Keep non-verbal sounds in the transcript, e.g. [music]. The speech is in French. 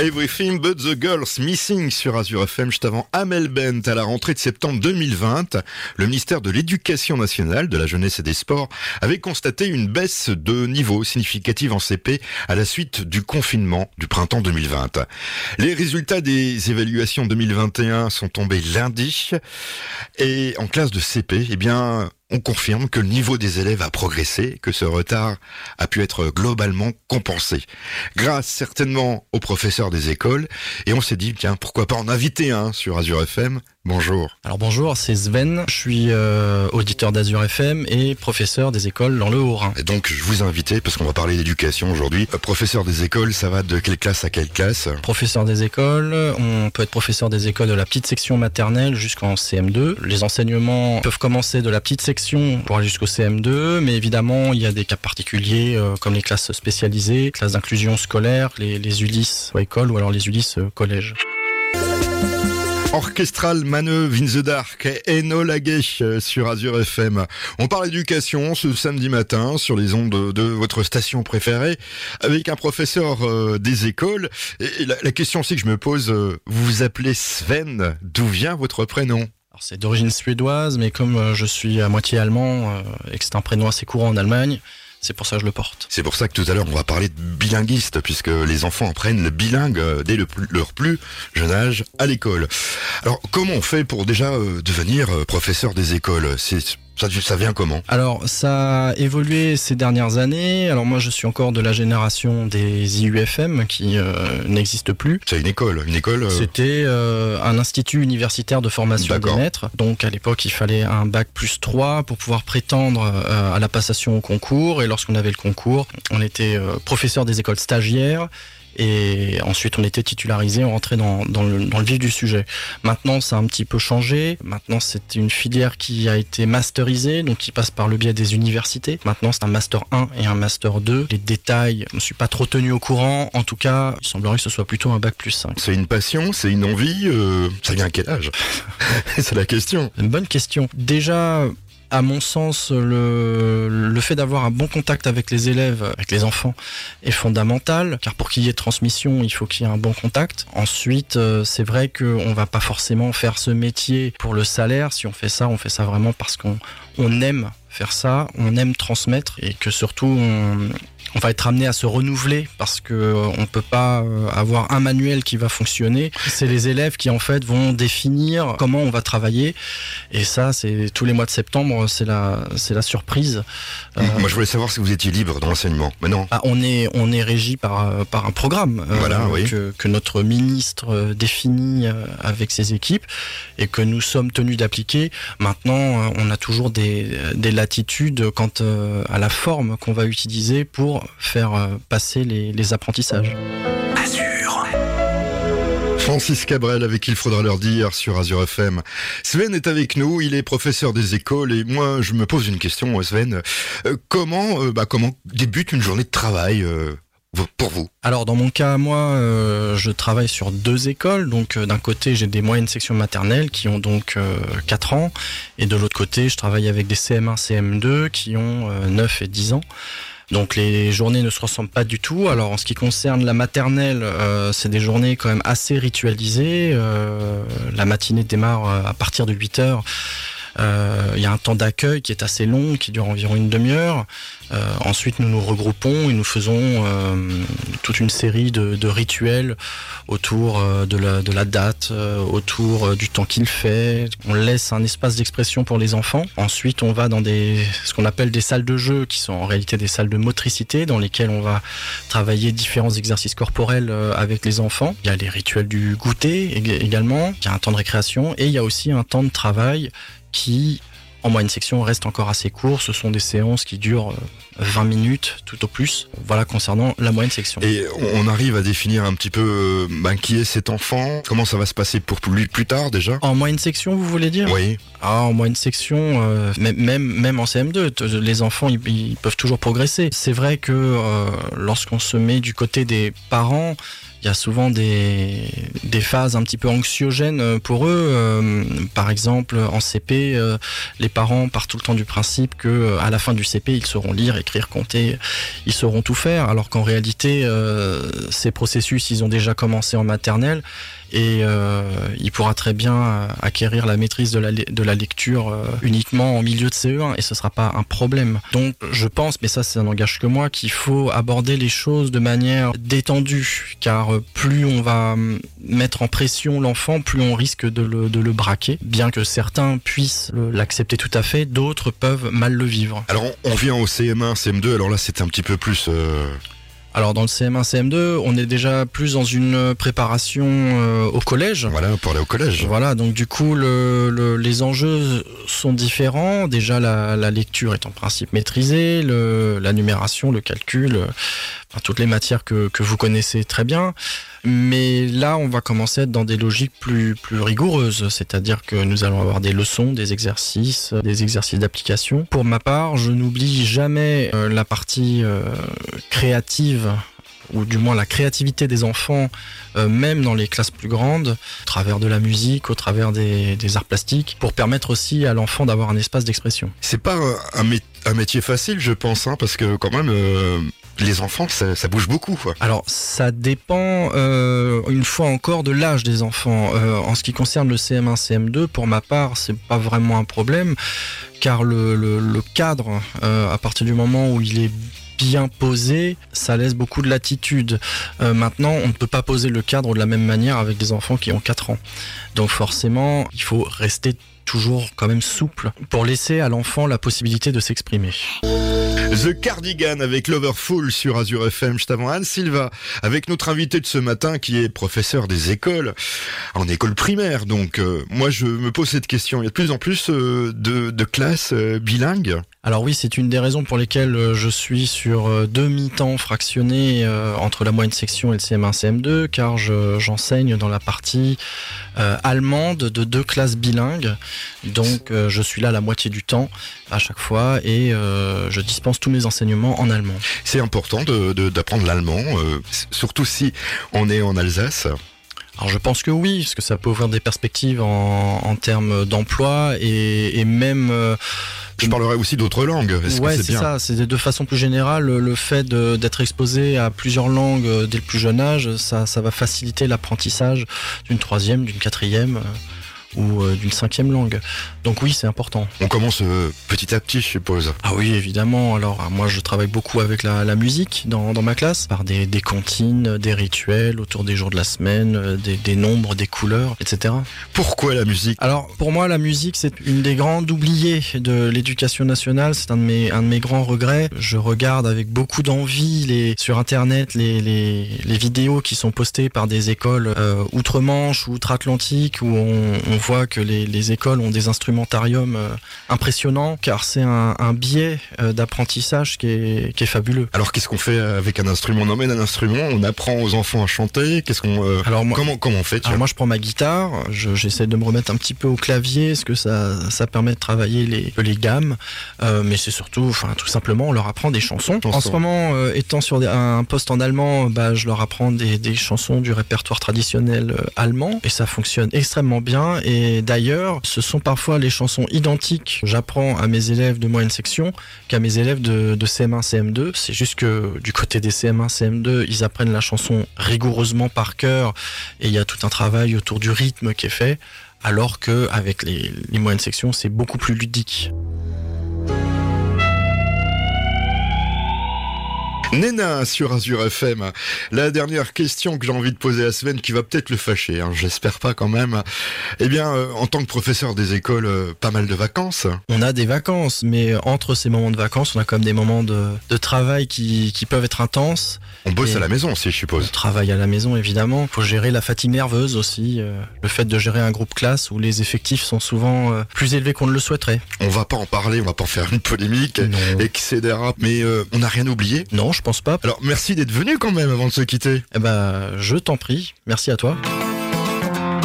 Everything but the girls missing sur Azure FM, juste avant Amel Bent à la rentrée de septembre 2020. Le ministère de l'Éducation nationale, de la jeunesse et des sports avait constaté une baisse de niveau significative en CP à la suite du confinement du printemps 2020. Les résultats des évaluations 2021 sont tombés lundi et en classe de CP, eh bien, on confirme que le niveau des élèves a progressé, que ce retard a pu être globalement compensé. Grâce certainement aux professeurs des écoles, et on s'est dit, tiens, pourquoi pas en inviter un sur Azure FM Bonjour. Alors bonjour, c'est Sven, je suis euh, auditeur d'Azure FM et professeur des écoles dans le Haut-Rhin. Et donc je vous ai invité, parce qu'on va parler d'éducation aujourd'hui, euh, professeur des écoles, ça va de quelle classe à quelle classe? Professeur des écoles, on peut être professeur des écoles de la petite section maternelle jusqu'en CM2. Les enseignements peuvent commencer de la petite section pour aller jusqu'au CM2, mais évidemment il y a des cas particuliers euh, comme les classes spécialisées, classes d'inclusion scolaire, les, les ULIS ou école ou alors les ULIS collège. Orchestral manœuvre in the dark et Lagesh sur Azure FM. On parle éducation ce samedi matin sur les ondes de, votre station préférée avec un professeur euh, des écoles. La, question aussi que je me pose, euh, vous vous appelez Sven, d'où vient votre prénom? C'est d'origine suédoise, mais comme euh, je suis à moitié allemand et que c'est un prénom assez courant en Allemagne, c'est pour ça que je le porte. C'est pour ça que tout à l'heure on va parler de bilinguiste puisque les enfants apprennent le bilingue dès le leur plus jeune âge à l'école. Alors comment on fait pour déjà euh, devenir euh, professeur des écoles? Ça, ça vient comment Alors, ça a évolué ces dernières années. Alors moi, je suis encore de la génération des IUFM qui euh, n'existe plus. C'est une école, une école. Euh, C'était euh, un institut universitaire de formation des maîtres. Donc à l'époque, il fallait un bac plus 3 pour pouvoir prétendre à la passation au concours. Et lorsqu'on avait le concours, on était professeur des écoles stagiaires et ensuite on était titularisé, on rentrait dans, dans, le, dans le vif du sujet. Maintenant ça a un petit peu changé, maintenant c'est une filière qui a été masterisée, donc qui passe par le biais des universités. Maintenant c'est un master 1 et un master 2. Les détails, je ne suis pas trop tenu au courant, en tout cas il semblerait que ce soit plutôt un bac plus 5. C'est une passion, c'est une envie, euh, ça vient à quel âge? [laughs] C'est la question. Une bonne question. Déjà, à mon sens, le, le fait d'avoir un bon contact avec les élèves, avec les enfants, est fondamental, car pour qu'il y ait transmission, il faut qu'il y ait un bon contact. Ensuite, euh, c'est vrai qu'on va pas forcément faire ce métier pour le salaire. Si on fait ça, on fait ça vraiment parce qu'on on aime faire ça, on aime transmettre et que surtout on, on va être amené à se renouveler parce que euh, on peut pas euh, avoir un manuel qui va fonctionner. C'est les élèves qui en fait vont définir comment on va travailler et ça c'est tous les mois de septembre c'est la c'est la surprise. Euh, Moi je voulais savoir si vous étiez libre dans l'enseignement, mais non. Ah, on est on est régi par par un programme voilà, oui. que, que notre ministre définit avec ses équipes et que nous sommes tenus d'appliquer. Maintenant on a toujours des des quant à la forme qu'on va utiliser pour faire euh, passer les, apprentissages. Azure. Francis Cabrel, avec qui il faudra leur dire sur Azure FM. Sven est avec nous, il est professeur des écoles et moi je me pose une question, Sven. Euh, comment, euh, bah, comment débute une journée de travail pour vous Alors dans mon cas, moi, je travaille sur deux écoles. Donc d'un côté, j'ai des moyennes sections maternelles qui ont donc 4 ans, et de l'autre côté, je travaille avec des CM1, CM2 qui ont 9 et 10 ans. Donc les journées ne se ressemblent pas du tout. Alors en ce qui concerne la maternelle, euh, c'est des journées quand même assez ritualisées. Euh, la matinée démarre euh, à partir de 8 heures euh, il y a un temps d'accueil qui est assez long, qui dure environ une demi-heure. Euh, ensuite, nous nous regroupons et nous faisons euh, toute une série de, rituels autour de la, de la date, autour du temps qu'il fait. On laisse un espace d'expression pour les enfants. Ensuite, on va dans des, ce qu'on appelle des salles de jeu, qui sont en réalité des salles de motricité, dans lesquelles on va travailler différents exercices corporels avec les enfants. Il y a les rituels du goûter également. Il y a un temps de récréation et il y a aussi un temps de travail qui, en moyenne section, reste encore assez court. Ce sont des séances qui durent 20 euh, minutes tout au plus. Voilà concernant la moyenne section. Et on arrive à définir un petit peu euh, ben, qui est cet enfant? Comment ça va se passer pour lui plus tard déjà? En moyenne section, vous voulez dire? Oui. Ah, en moyenne section, euh, même, même en CM2, les enfants ils, peuvent toujours progresser. C'est vrai que lorsqu'on se met du côté des parents, Il y a souvent des, des phases un petit peu anxiogènes pour eux. Euh, par exemple, en CP, euh, les parents partent tout le temps du principe que euh, à la fin du CP, ils sauront lire, écrire, compter, ils sauront tout faire, alors qu'en réalité, ces processus, ils ont déjà commencé en maternelle et euh, il pourra très bien euh, acquérir la maîtrise de la, lecture euh, uniquement en milieu de CE1 et ce sera pas un problème. Donc je pense, mais ça c'est un langage que moi, qu'il faut aborder les choses de manière détendue car plus on va mettre en pression l'enfant, plus on risque de le, de le braquer. Bien que certains puissent l'accepter tout à fait, d'autres peuvent mal le vivre. Alors on vient au CM1, CM2, alors là c'est un petit peu plus... Alors dans le CM1, CM2, on est déjà plus dans une préparation euh, au collège. Voilà, pour aller au collège. Voilà, donc du coup le, les enjeux sont différents. Déjà la, la, lecture est en principe maîtrisée, le, la numération, le calcul, toutes les matières que, que vous connaissez très bien. Mais là, on va commencer à être dans des logiques plus, plus rigoureuses, c'est-à-dire que nous allons avoir des leçons, des exercices, des exercices d'application. Pour ma part, je n'oublie jamais euh, la partie euh, créative ou du moins la créativité des enfants, euh, même dans les classes plus grandes, au travers de la musique, au travers des, des arts plastiques, pour permettre aussi à l'enfant d'avoir un espace d'expression. C'est pas un, un, métier facile, je pense, hein, parce que quand même, les enfants, ça, bouge beaucoup. Alors, ça dépend, euh, une fois encore, de l'âge des enfants. Euh, en ce qui concerne le CM1, CM2, pour ma part, c'est pas vraiment un problème, car le, cadre, euh, à partir du moment où il est bien posé, ça laisse beaucoup de latitude. maintenant, on ne peut pas poser le cadre de la même manière avec des enfants qui ont 4 ans. Donc forcément, il faut rester toujours quand même souple pour laisser à l'enfant la possibilité de s'exprimer. The Cardigan avec Loverful sur Azure FM, juste avant Anne Silva, avec notre invité de ce matin qui est professeur des écoles, en école primaire. Donc euh, moi je me pose cette question, il y a de plus en plus euh, de, classes euh, bilingues alors oui, c'est une des raisons pour lesquelles je suis sur deux mi-temps fractionnés entre la moyenne section et le CM1, CM2, car j'enseigne dans la partie allemande de deux classes bilingues. Donc je suis là la moitié du temps à chaque fois et je dispense tous mes enseignements en allemand. C'est important d'apprendre l'allemand, euh, surtout si on est en Alsace. Alors je pense que oui, parce que ça peut ouvrir des perspectives en, termes d'emploi et, même... Euh, je parlerai aussi d'autres langues. Ouais, c'est ça. C'est de façon plus générale, le fait d'être exposé à plusieurs langues euh, dès le plus jeune âge, ça, ça va faciliter l'apprentissage d'une troisième, d'une quatrième ou euh, d'une cinquième langue. Donc oui, c'est important. On commence euh, petit à petit, je suppose. Ah oui, évidemment. Alors moi, je travaille beaucoup avec la, la musique dans, dans, ma classe, par des, des comptines, des rituels autour des jours de la semaine, euh, des, des nombres, des couleurs, etc. Pourquoi la musique? Alors pour moi, la musique, c'est une des grandes oubliées de l'éducation nationale. C'est un de mes un de mes grands regrets. Je regarde avec beaucoup d'envie les sur internet les, les, les vidéos qui sont postées par des écoles outre-Manche ou outre-Atlantique où on, on voit que les, les, écoles ont des instrumentariums euh, impressionnants car c'est un, un, biais euh, d'apprentissage qui est, qui est, fabuleux. Alors qu'est-ce qu'on fait avec un instrument? On emmène un instrument, on apprend aux enfants à chanter. Qu'est-ce qu'on euh, alors comment comment on fait? Alors moi je prends ma guitare, j'essaie de me remettre un petit peu au clavier, ce que ça ça permet de travailler les les gammes, mais c'est surtout enfin tout simplement on leur apprend des chansons. En ce moment étant sur un poste en allemand, bah je leur apprends des, des chansons du répertoire traditionnel allemand et ça fonctionne extrêmement bien et d'ailleurs, ce sont parfois les chansons identiques que j'apprends à mes élèves de moyenne section qu'à mes élèves de, CM1, CM2. C'est juste que du côté des CM1, CM2, ils apprennent la chanson rigoureusement par cœur et il y a tout un travail autour du rythme qui est fait, alors que avec les, les moyennes sections, c'est beaucoup plus ludique. Nena sur Azure FM. La dernière question que j'ai envie de poser à Sven, qui va peut-être le fâcher, hein, j'espère pas quand même. Eh bien, euh, en tant que professeur des écoles, euh, pas mal de vacances. On a des vacances, mais entre ces moments de vacances, on a quand même des moments de, de travail qui, qui peuvent être intenses. On bosse à la maison aussi, je suppose. On travaille à la maison, évidemment. Il faut gérer la fatigue nerveuse aussi. Euh, le fait de gérer un groupe classe où les effectifs sont souvent plus élevés qu'on ne le souhaiterait. On va pas en parler, on va pas en faire une polémique, etc. Mais on n'a rien oublié? Non, je pense pas. Alors merci d'être venu quand même avant de se quitter. Eh ben, je t'en prie. Merci à toi.